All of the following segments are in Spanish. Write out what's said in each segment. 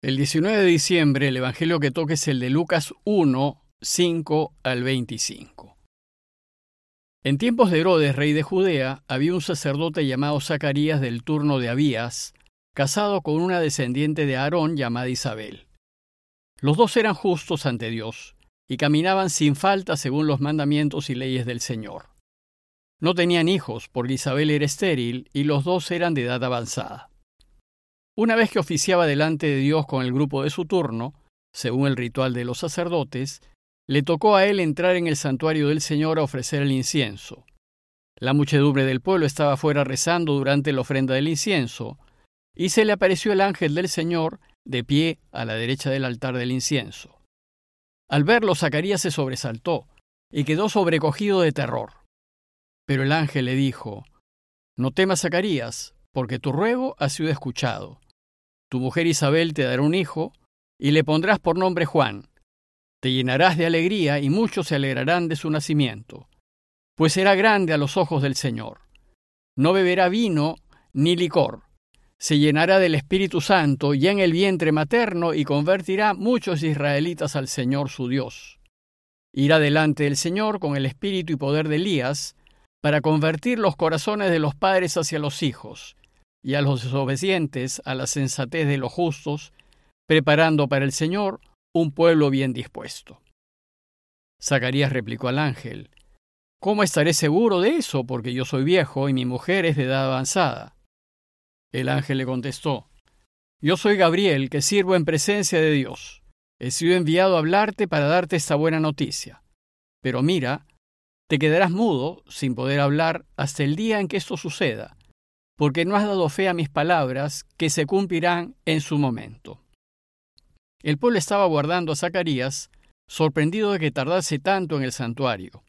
El 19 de diciembre el Evangelio que toque es el de Lucas 1, 5 al 25. En tiempos de Herodes, rey de Judea, había un sacerdote llamado Zacarías del turno de Abías, casado con una descendiente de Aarón llamada Isabel. Los dos eran justos ante Dios y caminaban sin falta según los mandamientos y leyes del Señor. No tenían hijos porque Isabel era estéril y los dos eran de edad avanzada. Una vez que oficiaba delante de Dios con el grupo de su turno, según el ritual de los sacerdotes, le tocó a él entrar en el santuario del Señor a ofrecer el incienso. La muchedumbre del pueblo estaba fuera rezando durante la ofrenda del incienso, y se le apareció el ángel del Señor de pie a la derecha del altar del incienso. Al verlo, Zacarías se sobresaltó y quedó sobrecogido de terror. Pero el ángel le dijo, No temas, Zacarías, porque tu ruego ha sido escuchado. Tu mujer Isabel te dará un hijo, y le pondrás por nombre Juan. Te llenarás de alegría, y muchos se alegrarán de su nacimiento, pues será grande a los ojos del Señor. No beberá vino ni licor. Se llenará del Espíritu Santo ya en el vientre materno y convertirá muchos israelitas al Señor su Dios. Irá delante del Señor con el espíritu y poder de Elías, para convertir los corazones de los padres hacia los hijos, y a los desobedientes a la sensatez de los justos, preparando para el Señor un pueblo bien dispuesto. Zacarías replicó al ángel, ¿Cómo estaré seguro de eso? Porque yo soy viejo y mi mujer es de edad avanzada. El ángel le contestó, Yo soy Gabriel, que sirvo en presencia de Dios. He sido enviado a hablarte para darte esta buena noticia. Pero mira, te quedarás mudo, sin poder hablar, hasta el día en que esto suceda, porque no has dado fe a mis palabras, que se cumplirán en su momento. El pueblo estaba guardando a Zacarías, sorprendido de que tardase tanto en el santuario.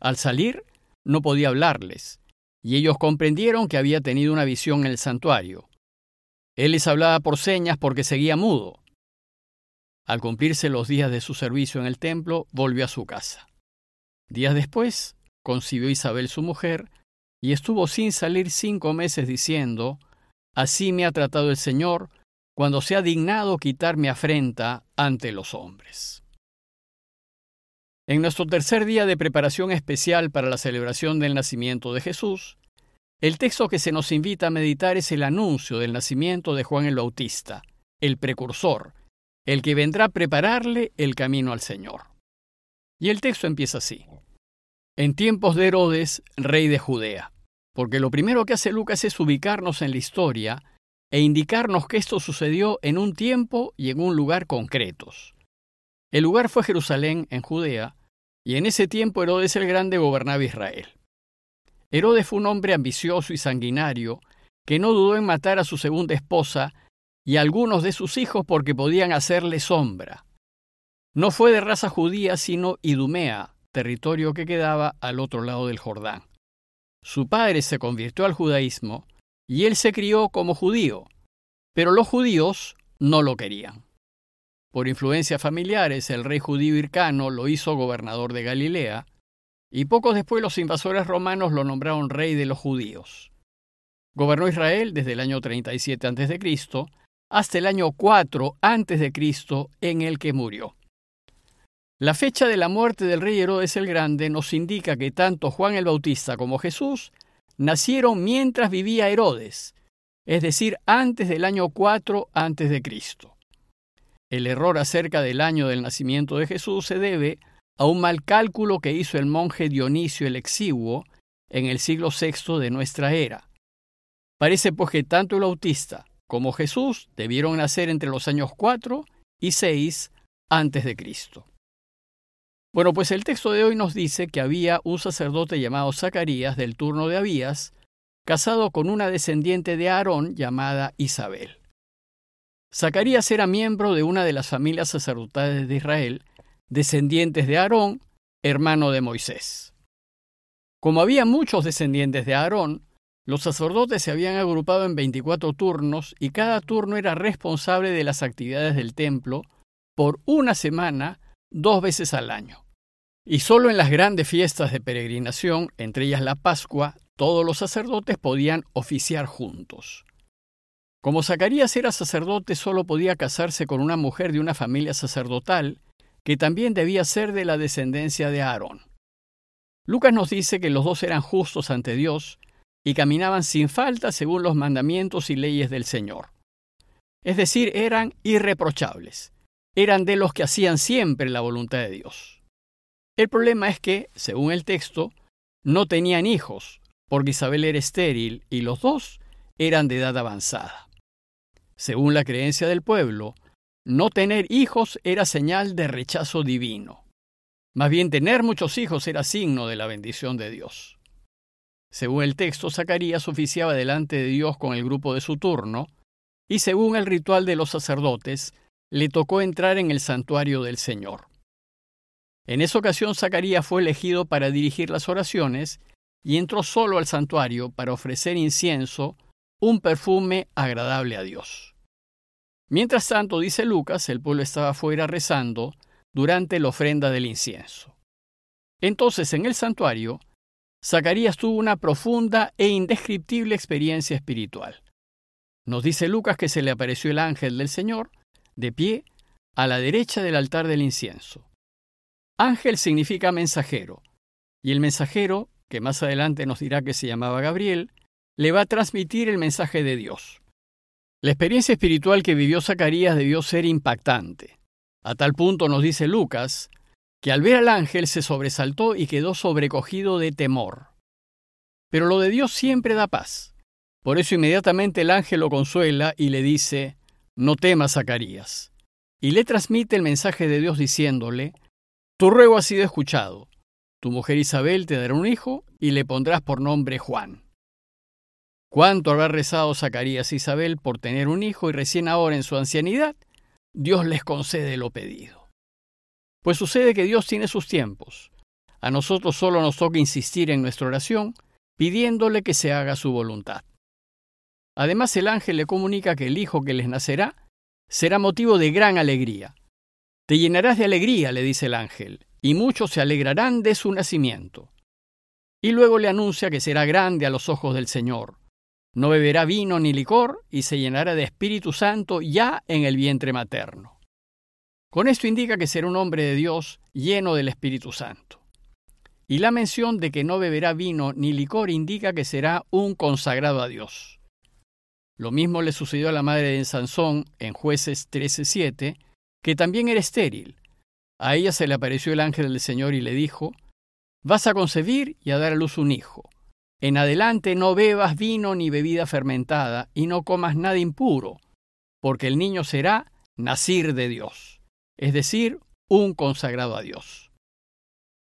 Al salir, no podía hablarles, y ellos comprendieron que había tenido una visión en el santuario. Él les hablaba por señas porque seguía mudo. Al cumplirse los días de su servicio en el templo, volvió a su casa. Días después, concibió Isabel su mujer, y estuvo sin salir cinco meses diciendo, Así me ha tratado el Señor, cuando se ha dignado quitar mi afrenta ante los hombres. En nuestro tercer día de preparación especial para la celebración del nacimiento de Jesús, el texto que se nos invita a meditar es el anuncio del nacimiento de Juan el Bautista, el precursor, el que vendrá a prepararle el camino al Señor. Y el texto empieza así en tiempos de Herodes, rey de Judea. Porque lo primero que hace Lucas es ubicarnos en la historia e indicarnos que esto sucedió en un tiempo y en un lugar concretos. El lugar fue Jerusalén, en Judea, y en ese tiempo Herodes el Grande gobernaba Israel. Herodes fue un hombre ambicioso y sanguinario que no dudó en matar a su segunda esposa y a algunos de sus hijos porque podían hacerle sombra. No fue de raza judía, sino idumea, territorio que quedaba al otro lado del Jordán. Su padre se convirtió al judaísmo y él se crió como judío, pero los judíos no lo querían. Por influencias familiares, el rey judío Hircano lo hizo gobernador de Galilea, y poco después los invasores romanos lo nombraron rey de los judíos. Gobernó Israel desde el año 37 a.C. hasta el año 4 a.C. en el que murió. La fecha de la muerte del rey Herodes el Grande nos indica que tanto Juan el Bautista como Jesús nacieron mientras vivía Herodes, es decir, antes del año 4 antes de Cristo. El error acerca del año del nacimiento de Jesús se debe a un mal cálculo que hizo el monje Dionisio el Exiguo en el siglo VI de nuestra era. Parece pues que tanto el Bautista como Jesús debieron nacer entre los años 4 y 6 antes de Cristo. Bueno, pues el texto de hoy nos dice que había un sacerdote llamado Zacarías del turno de Abías, casado con una descendiente de Aarón llamada Isabel. Zacarías era miembro de una de las familias sacerdotales de Israel, descendientes de Aarón, hermano de Moisés. Como había muchos descendientes de Aarón, los sacerdotes se habían agrupado en 24 turnos y cada turno era responsable de las actividades del templo por una semana dos veces al año. Y solo en las grandes fiestas de peregrinación, entre ellas la Pascua, todos los sacerdotes podían oficiar juntos. Como Zacarías era sacerdote, solo podía casarse con una mujer de una familia sacerdotal, que también debía ser de la descendencia de Aarón. Lucas nos dice que los dos eran justos ante Dios y caminaban sin falta según los mandamientos y leyes del Señor. Es decir, eran irreprochables, eran de los que hacían siempre la voluntad de Dios. El problema es que, según el texto, no tenían hijos, porque Isabel era estéril y los dos eran de edad avanzada. Según la creencia del pueblo, no tener hijos era señal de rechazo divino. Más bien tener muchos hijos era signo de la bendición de Dios. Según el texto, Zacarías oficiaba delante de Dios con el grupo de su turno, y según el ritual de los sacerdotes, le tocó entrar en el santuario del Señor. En esa ocasión Zacarías fue elegido para dirigir las oraciones y entró solo al santuario para ofrecer incienso, un perfume agradable a Dios. Mientras tanto, dice Lucas, el pueblo estaba fuera rezando durante la ofrenda del incienso. Entonces, en el santuario, Zacarías tuvo una profunda e indescriptible experiencia espiritual. Nos dice Lucas que se le apareció el ángel del Señor, de pie, a la derecha del altar del incienso. Ángel significa mensajero, y el mensajero, que más adelante nos dirá que se llamaba Gabriel, le va a transmitir el mensaje de Dios. La experiencia espiritual que vivió Zacarías debió ser impactante. A tal punto nos dice Lucas, que al ver al ángel se sobresaltó y quedó sobrecogido de temor. Pero lo de Dios siempre da paz. Por eso inmediatamente el ángel lo consuela y le dice, No temas, Zacarías. Y le transmite el mensaje de Dios diciéndole, Tu ruego ha sido escuchado. Tu mujer Isabel te dará un hijo y le pondrás por nombre Juan. Cuánto habrá rezado Zacarías e Isabel por tener un hijo y recién ahora en su ancianidad, Dios les concede lo pedido. Pues sucede que Dios tiene sus tiempos. A nosotros solo nos toca insistir en nuestra oración, pidiéndole que se haga su voluntad. Además, el ángel le comunica que el hijo que les nacerá será motivo de gran alegría. Te llenarás de alegría, le dice el ángel, y muchos se alegrarán de su nacimiento. Y luego le anuncia que será grande a los ojos del Señor. No beberá vino ni licor y se llenará de Espíritu Santo ya en el vientre materno. Con esto indica que será un hombre de Dios lleno del Espíritu Santo. Y la mención de que no beberá vino ni licor indica que será un consagrado a Dios. Lo mismo le sucedió a la madre de Sansón en jueces 13.7, que también era estéril. A ella se le apareció el ángel del Señor y le dijo, Vas a concebir y a dar a luz un hijo. En adelante no bebas vino ni bebida fermentada y no comas nada impuro, porque el niño será nacir de Dios, es decir, un consagrado a Dios.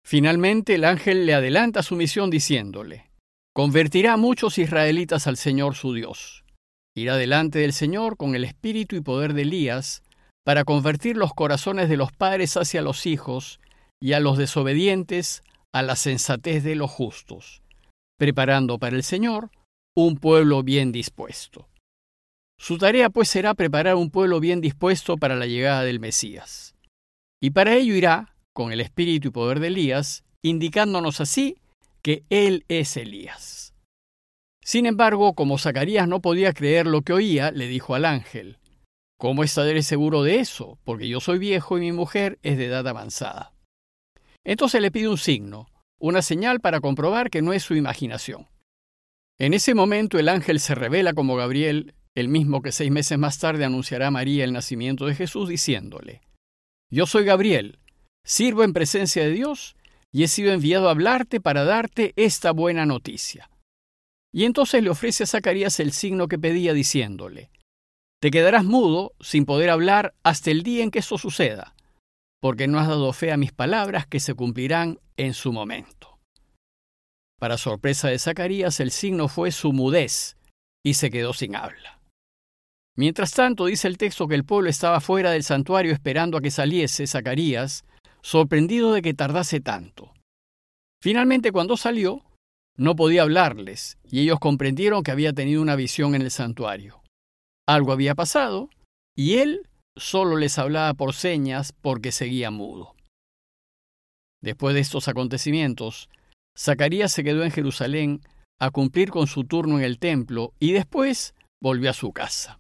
Finalmente el ángel le adelanta su misión diciéndole, Convertirá a muchos israelitas al Señor su Dios irá delante del Señor con el espíritu y poder de Elías, para convertir los corazones de los padres hacia los hijos y a los desobedientes a la sensatez de los justos, preparando para el Señor un pueblo bien dispuesto. Su tarea pues será preparar un pueblo bien dispuesto para la llegada del Mesías. Y para ello irá, con el espíritu y poder de Elías, indicándonos así que Él es Elías. Sin embargo, como Zacarías no podía creer lo que oía, le dijo al ángel, ¿Cómo estaré seguro de eso? Porque yo soy viejo y mi mujer es de edad avanzada. Entonces le pide un signo, una señal para comprobar que no es su imaginación. En ese momento el ángel se revela como Gabriel, el mismo que seis meses más tarde anunciará a María el nacimiento de Jesús, diciéndole, Yo soy Gabriel, sirvo en presencia de Dios y he sido enviado a hablarte para darte esta buena noticia. Y entonces le ofrece a Zacarías el signo que pedía diciéndole, Te quedarás mudo sin poder hablar hasta el día en que eso suceda, porque no has dado fe a mis palabras que se cumplirán en su momento. Para sorpresa de Zacarías, el signo fue su mudez, y se quedó sin habla. Mientras tanto, dice el texto que el pueblo estaba fuera del santuario esperando a que saliese Zacarías, sorprendido de que tardase tanto. Finalmente, cuando salió, no podía hablarles, y ellos comprendieron que había tenido una visión en el santuario. Algo había pasado, y él solo les hablaba por señas porque seguía mudo. Después de estos acontecimientos, Zacarías se quedó en Jerusalén a cumplir con su turno en el templo y después volvió a su casa.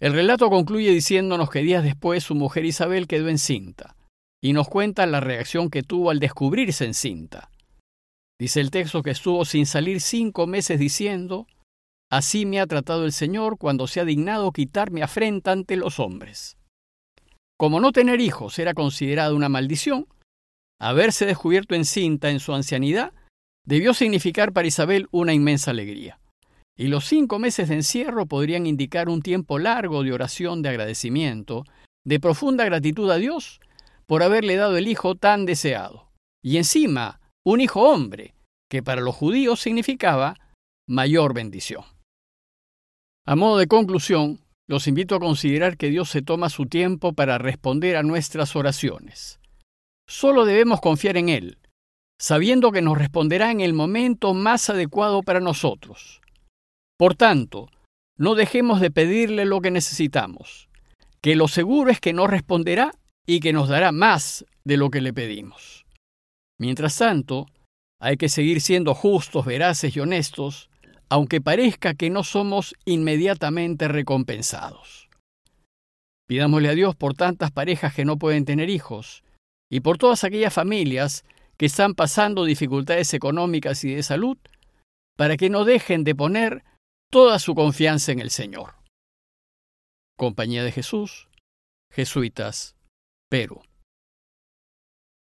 El relato concluye diciéndonos que días después su mujer Isabel quedó encinta, y nos cuenta la reacción que tuvo al descubrirse encinta. Dice el texto que estuvo sin salir cinco meses diciendo, Así me ha tratado el Señor cuando se ha dignado quitar mi afrenta ante los hombres. Como no tener hijos era considerado una maldición, haberse descubierto encinta en su ancianidad debió significar para Isabel una inmensa alegría. Y los cinco meses de encierro podrían indicar un tiempo largo de oración de agradecimiento, de profunda gratitud a Dios por haberle dado el hijo tan deseado. Y encima, un hijo hombre, que para los judíos significaba mayor bendición. A modo de conclusión, los invito a considerar que Dios se toma su tiempo para responder a nuestras oraciones. Solo debemos confiar en Él, sabiendo que nos responderá en el momento más adecuado para nosotros. Por tanto, no dejemos de pedirle lo que necesitamos, que lo seguro es que nos responderá y que nos dará más de lo que le pedimos. Mientras tanto, hay que seguir siendo justos, veraces y honestos, aunque parezca que no somos inmediatamente recompensados. Pidámosle a Dios por tantas parejas que no pueden tener hijos y por todas aquellas familias que están pasando dificultades económicas y de salud, para que no dejen de poner toda su confianza en el Señor. Compañía de Jesús, Jesuitas, Perú.